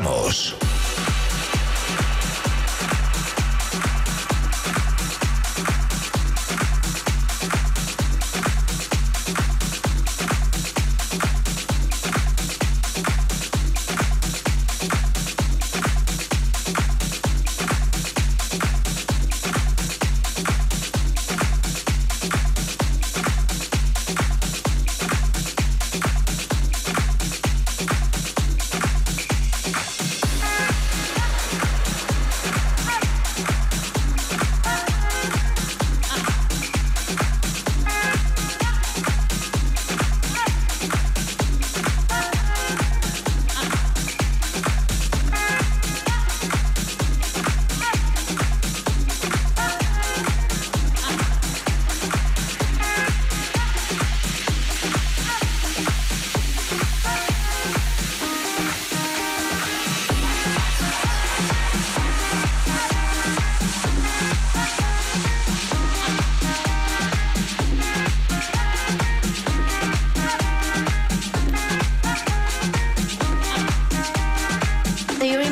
Abel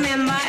Ramos.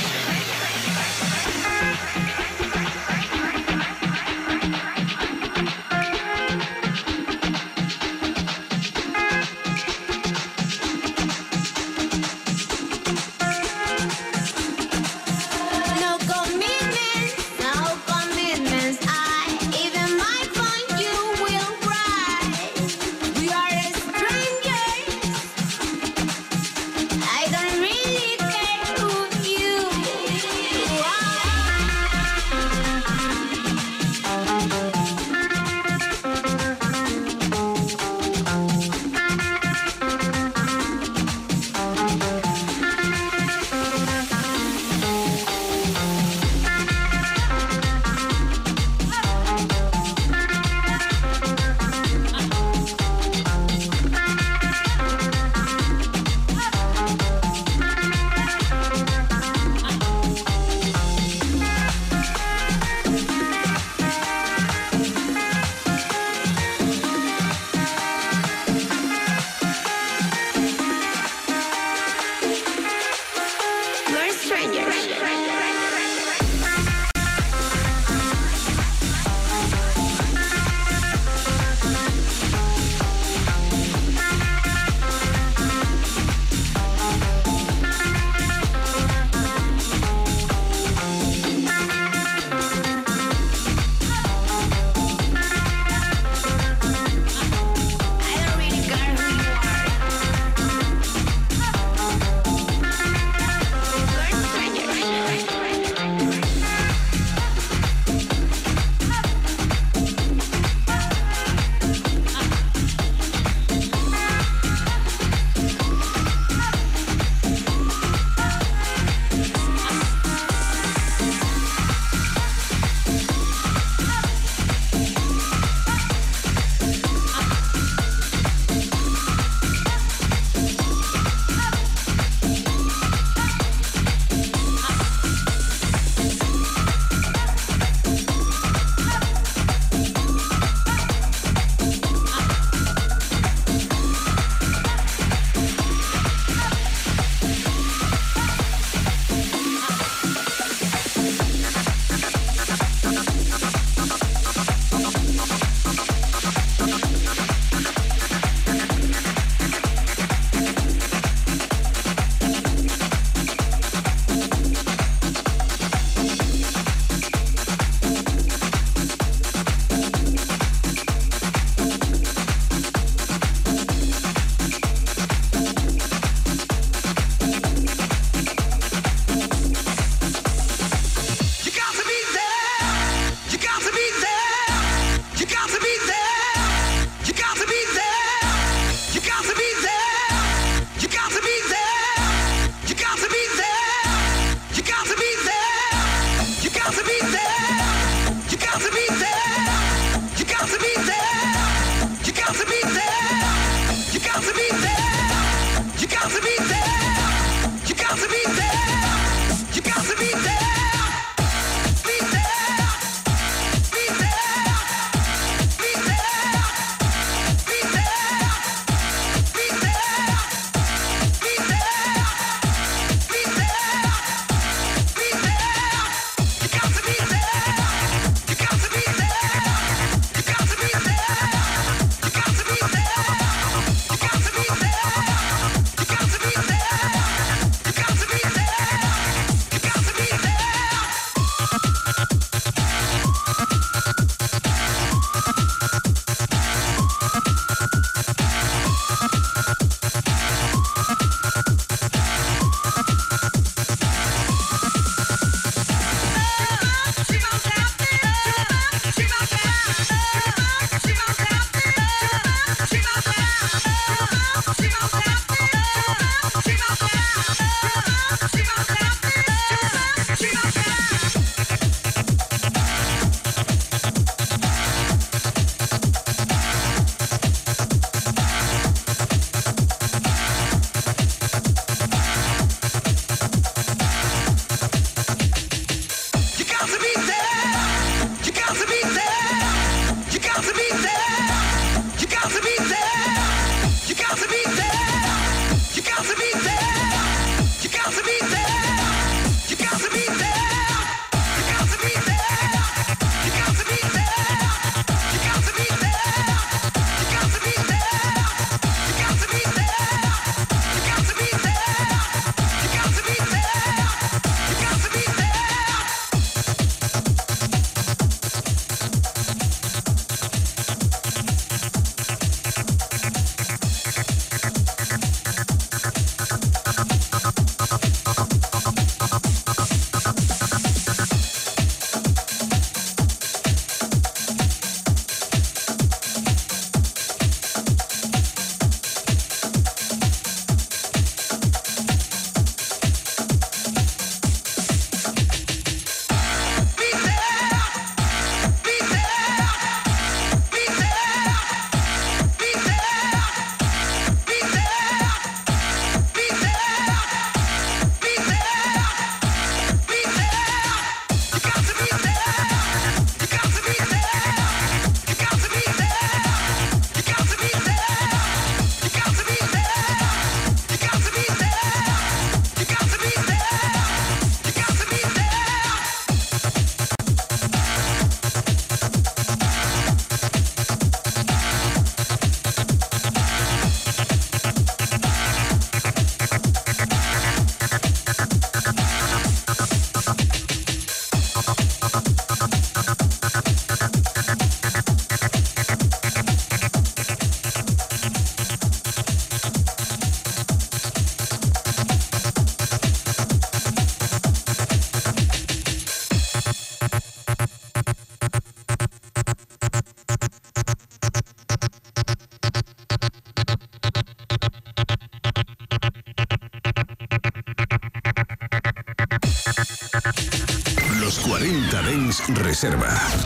Reserva.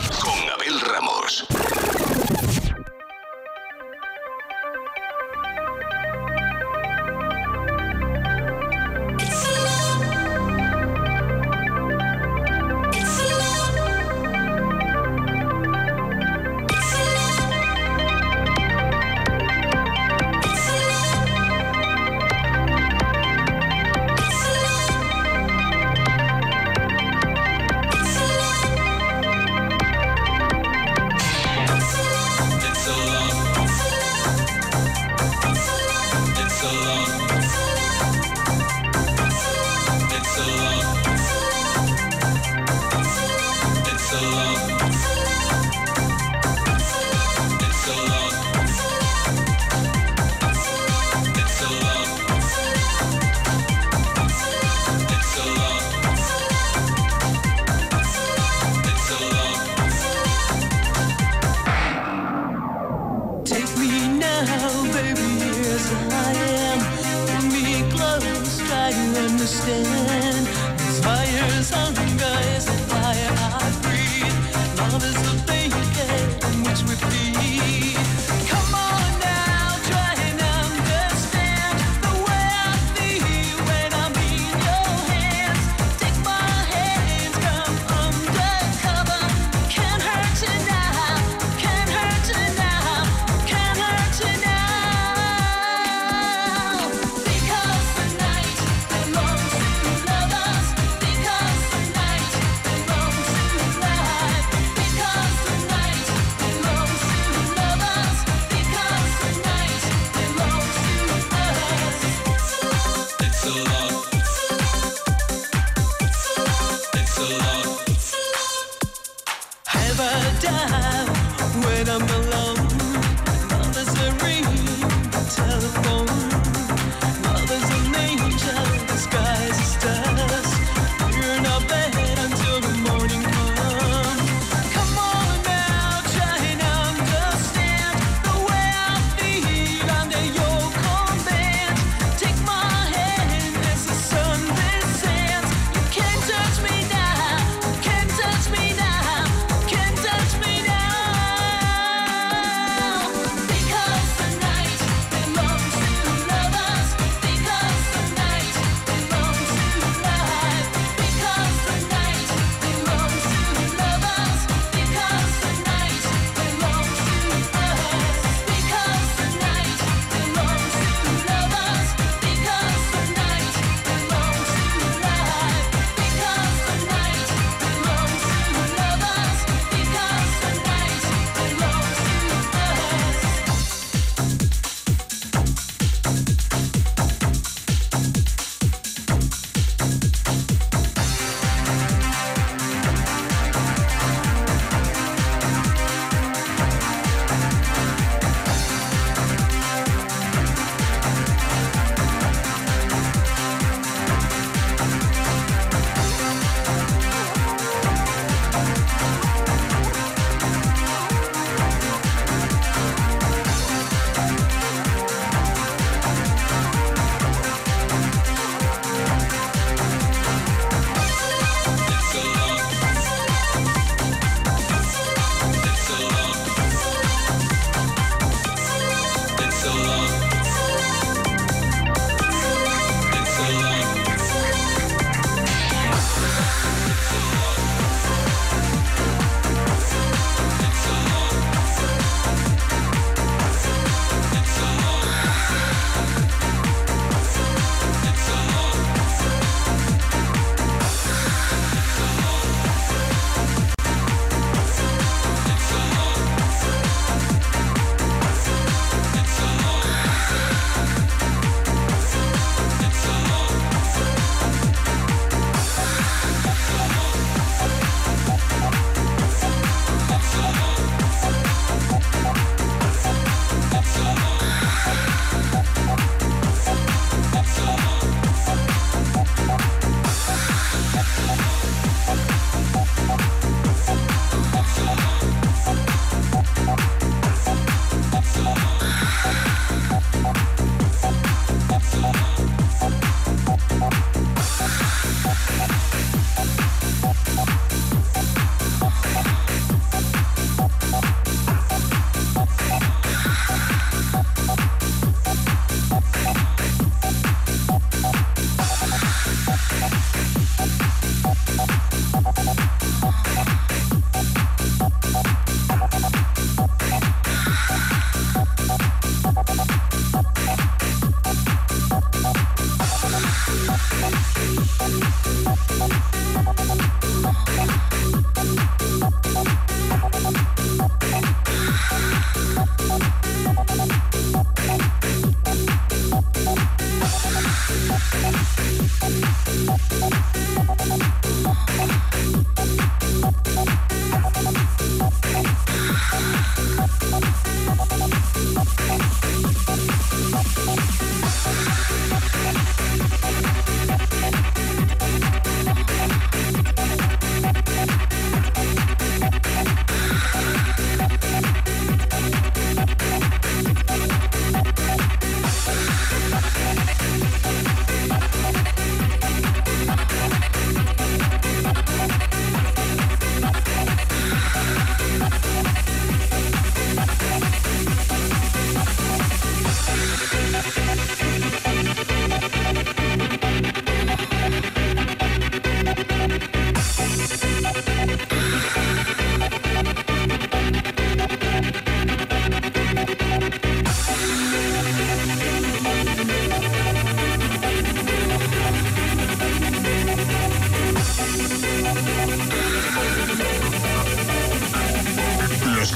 try to understand. This fire's hunger is a fire I breathe. Love is the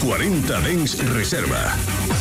40 Dens Reserva.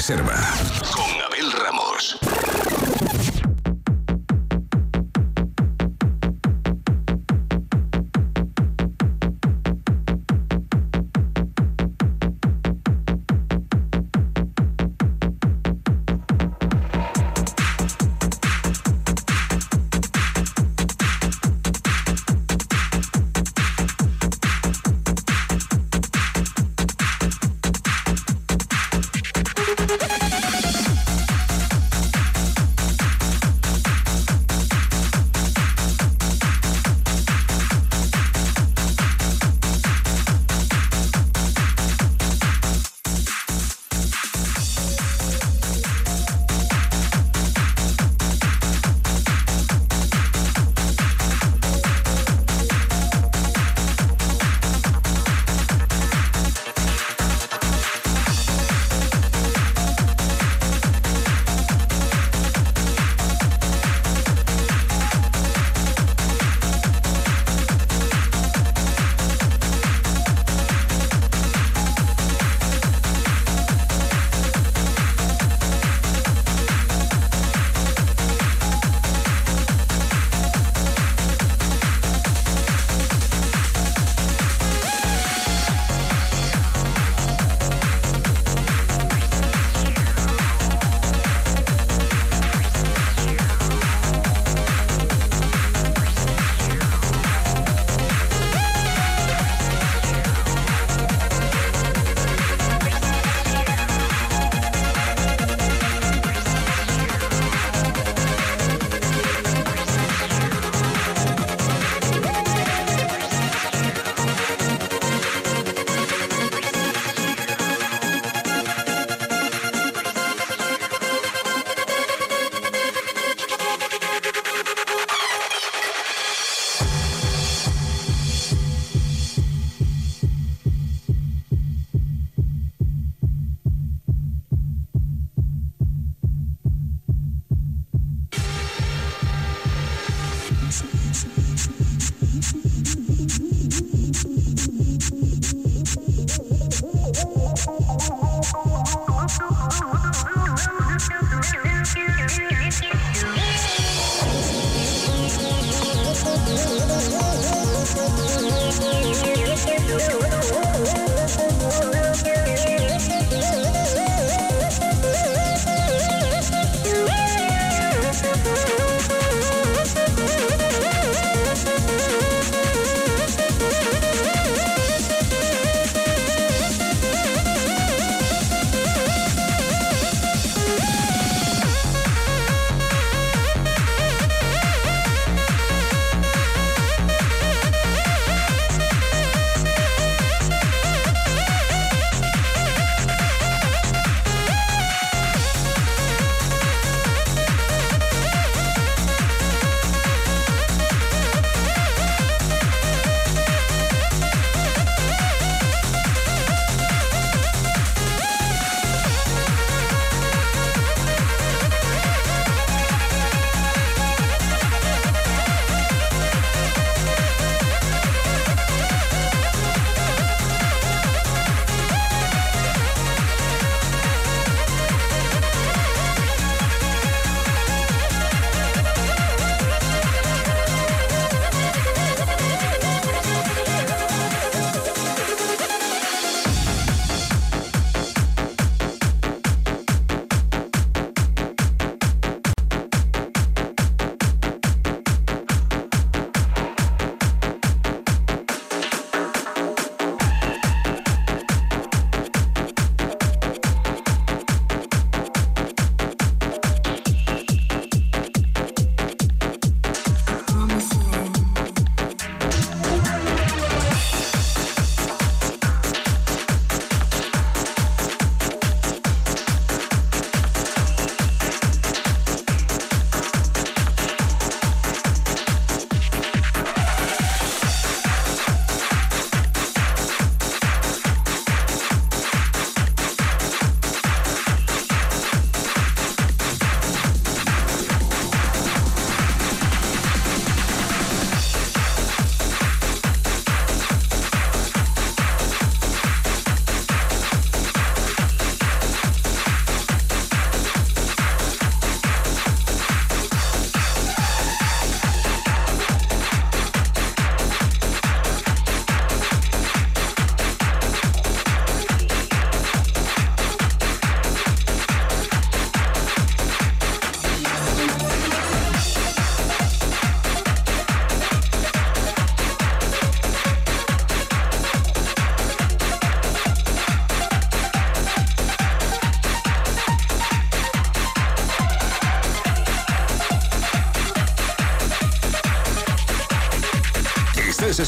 Reserva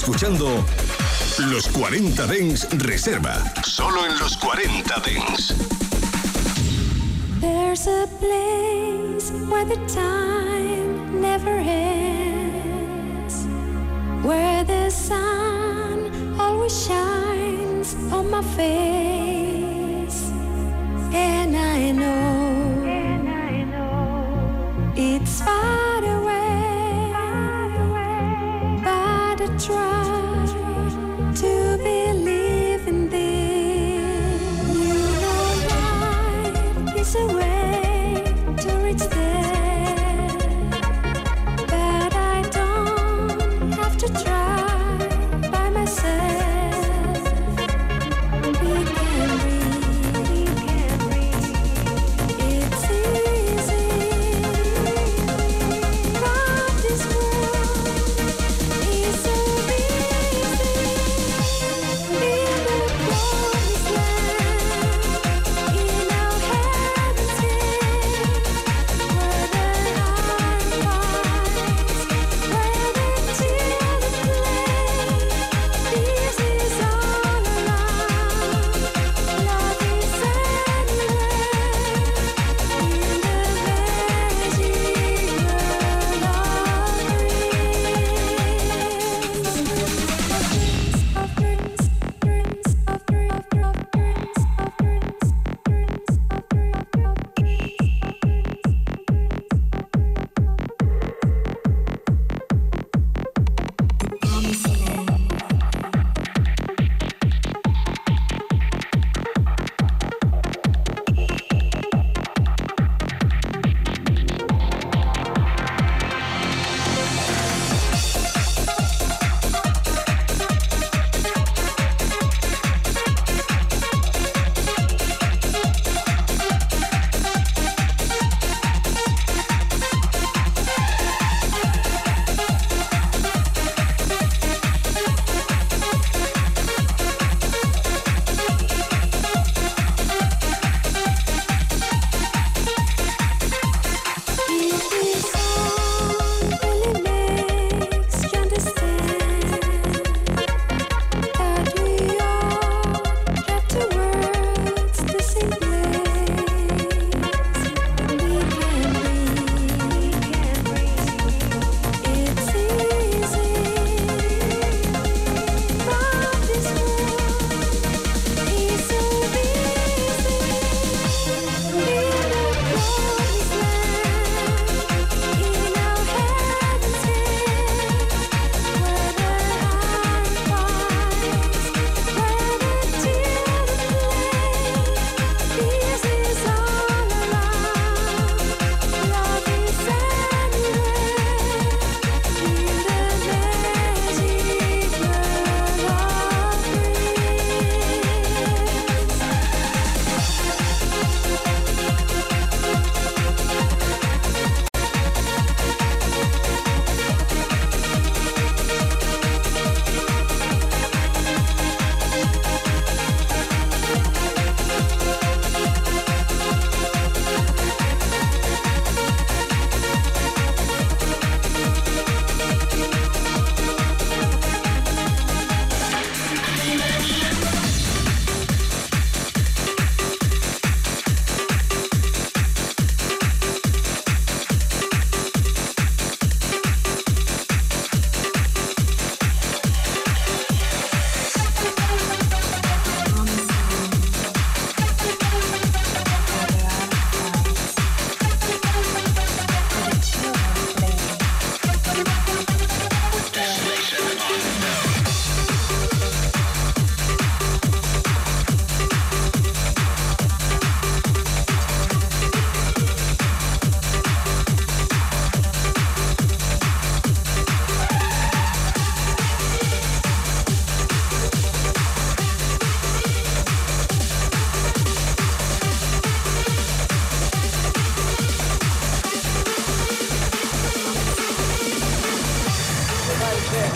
escuchando Los 40 Dens Reserva. Solo en los 40 Dens. There's a place where the time never ends. Where the sun always shines on my face. And I know.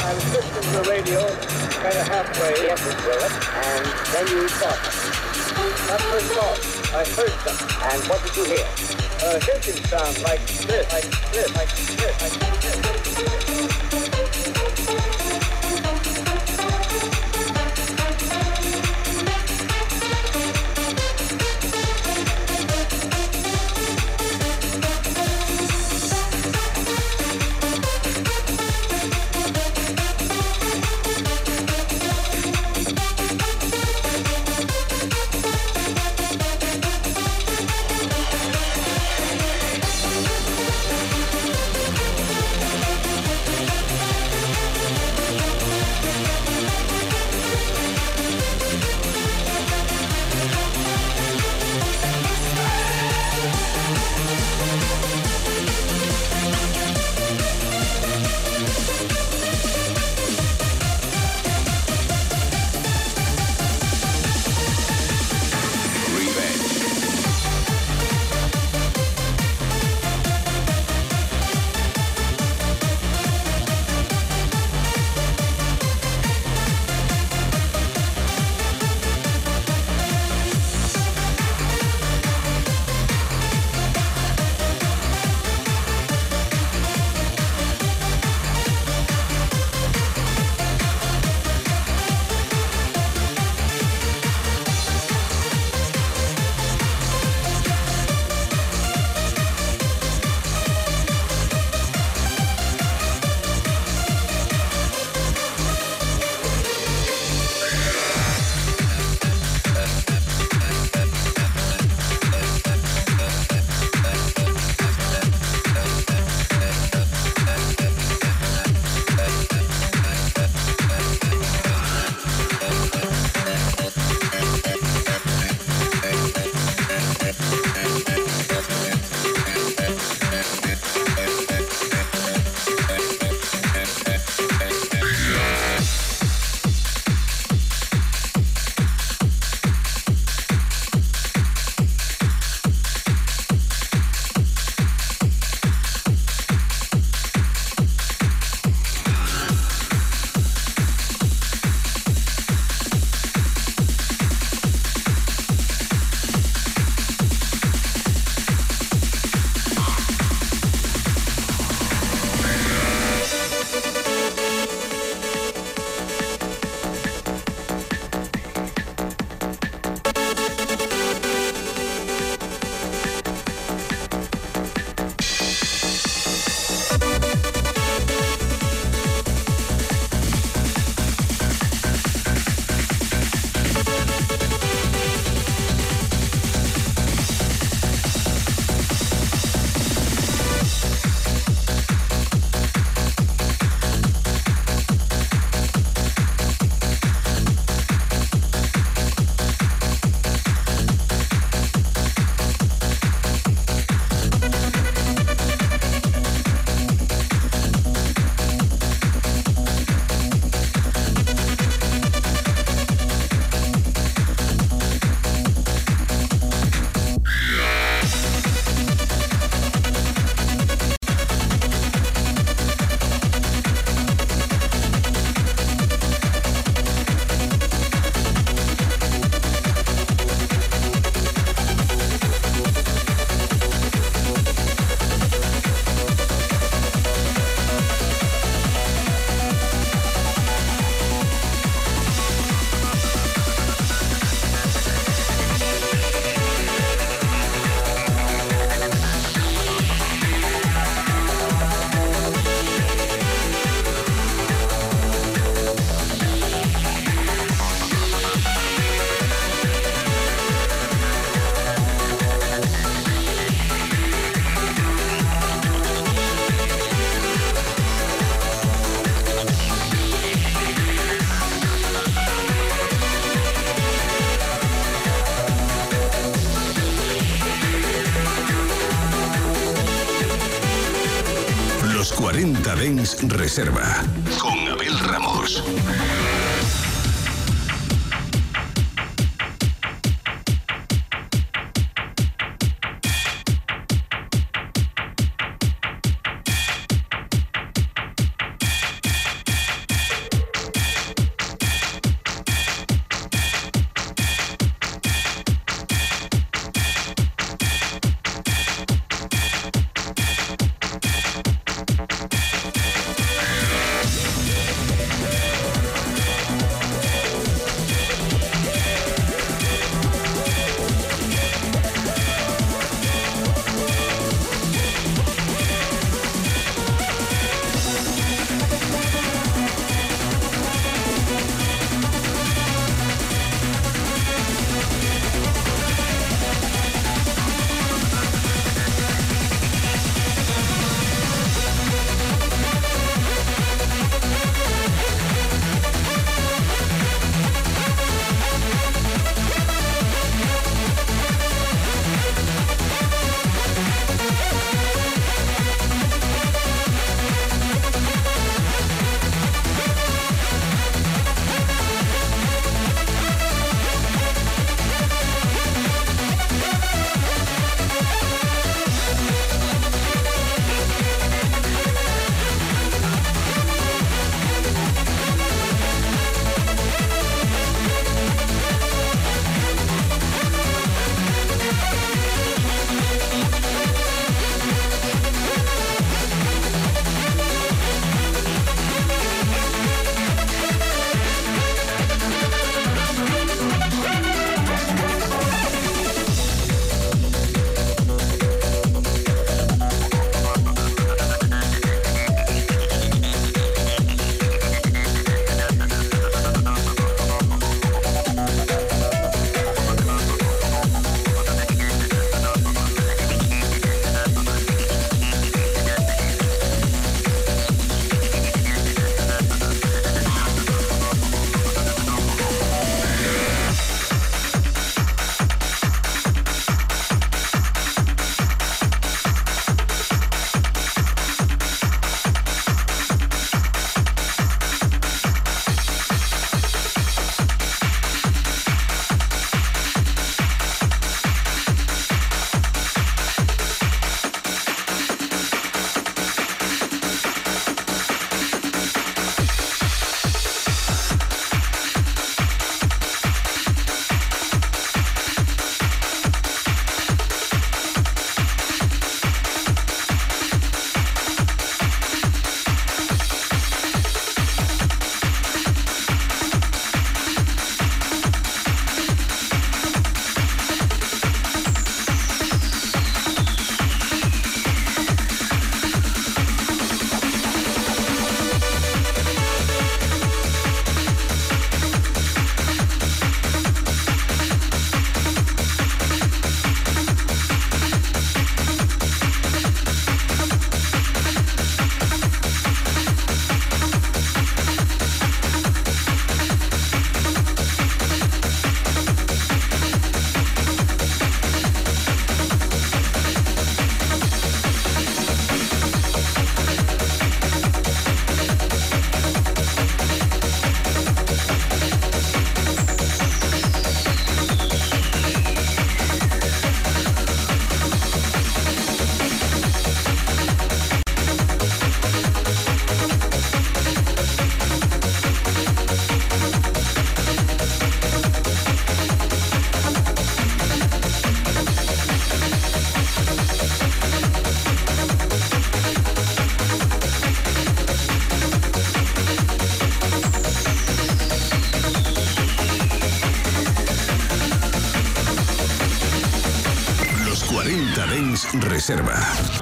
I was listening to the radio kind of halfway up the it, and then you thought. Not for thought. I heard them. And what did you hear? A uh, hissing sound like this, like this, like this, like this. Reserva Reserva.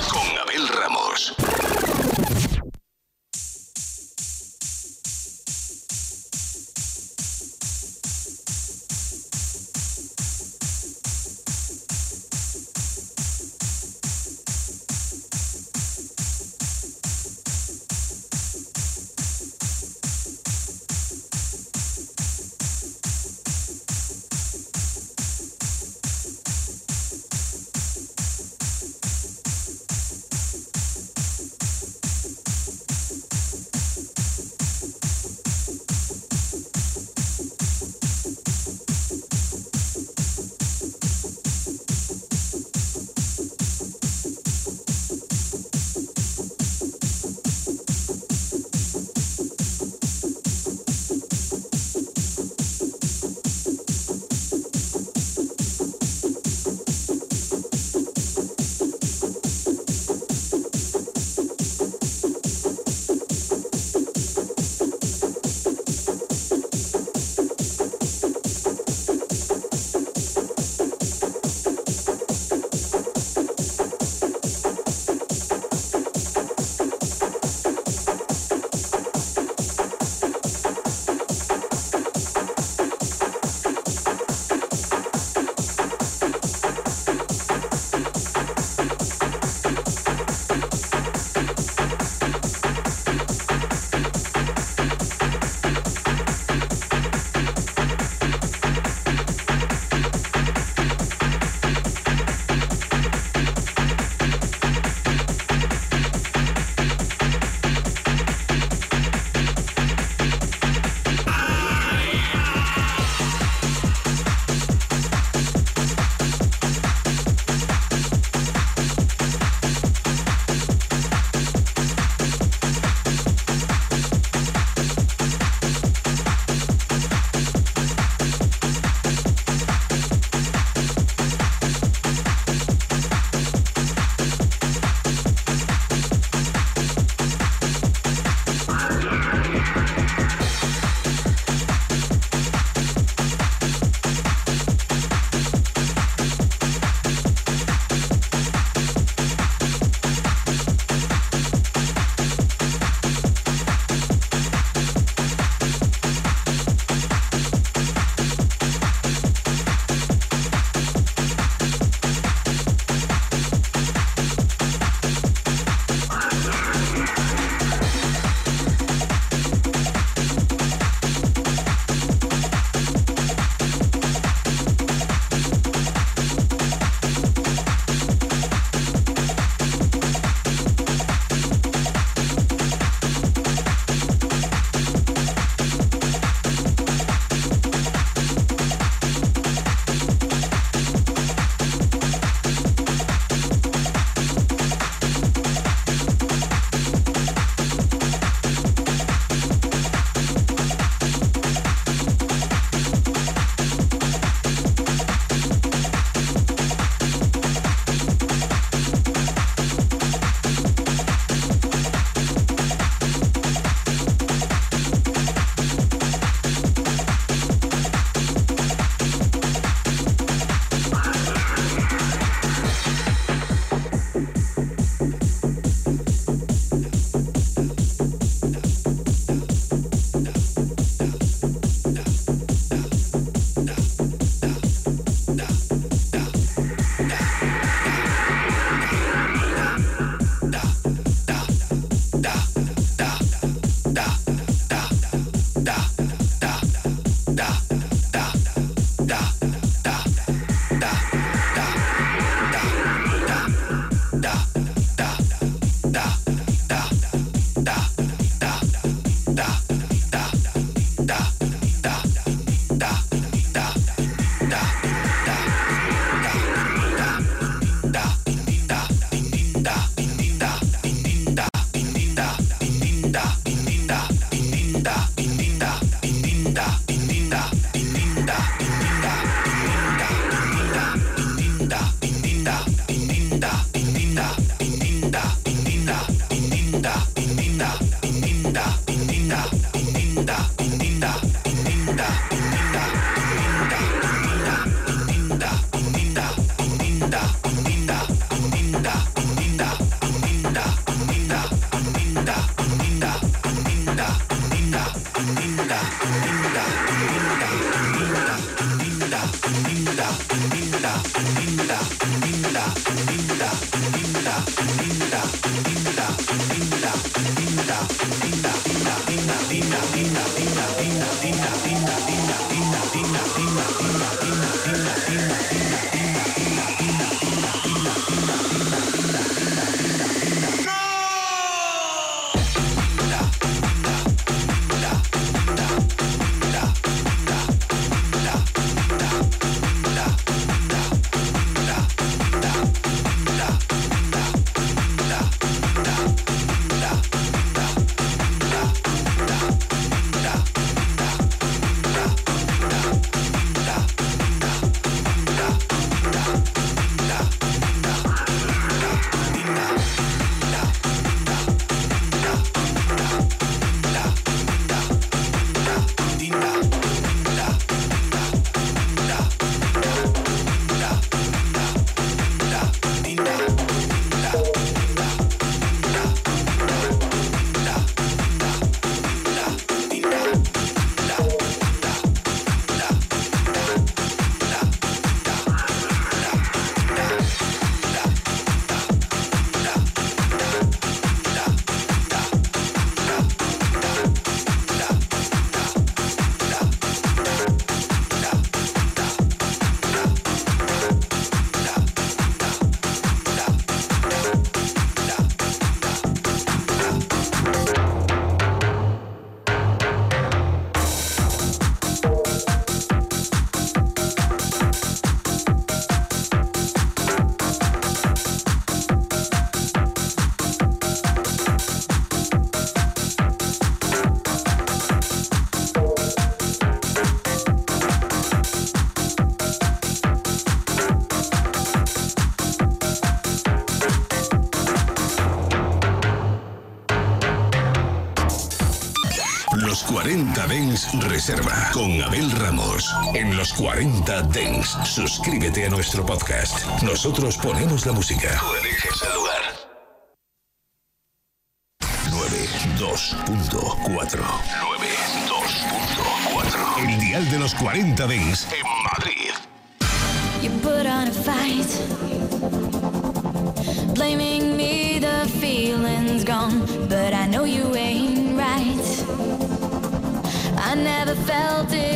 Reserva con Abel Ramos. En Los 40 Dens, suscríbete a nuestro podcast. Nosotros ponemos la música. Tú eliges el lugar. 92.4 92.4 El dial de los 40 Dens en Madrid. felt it.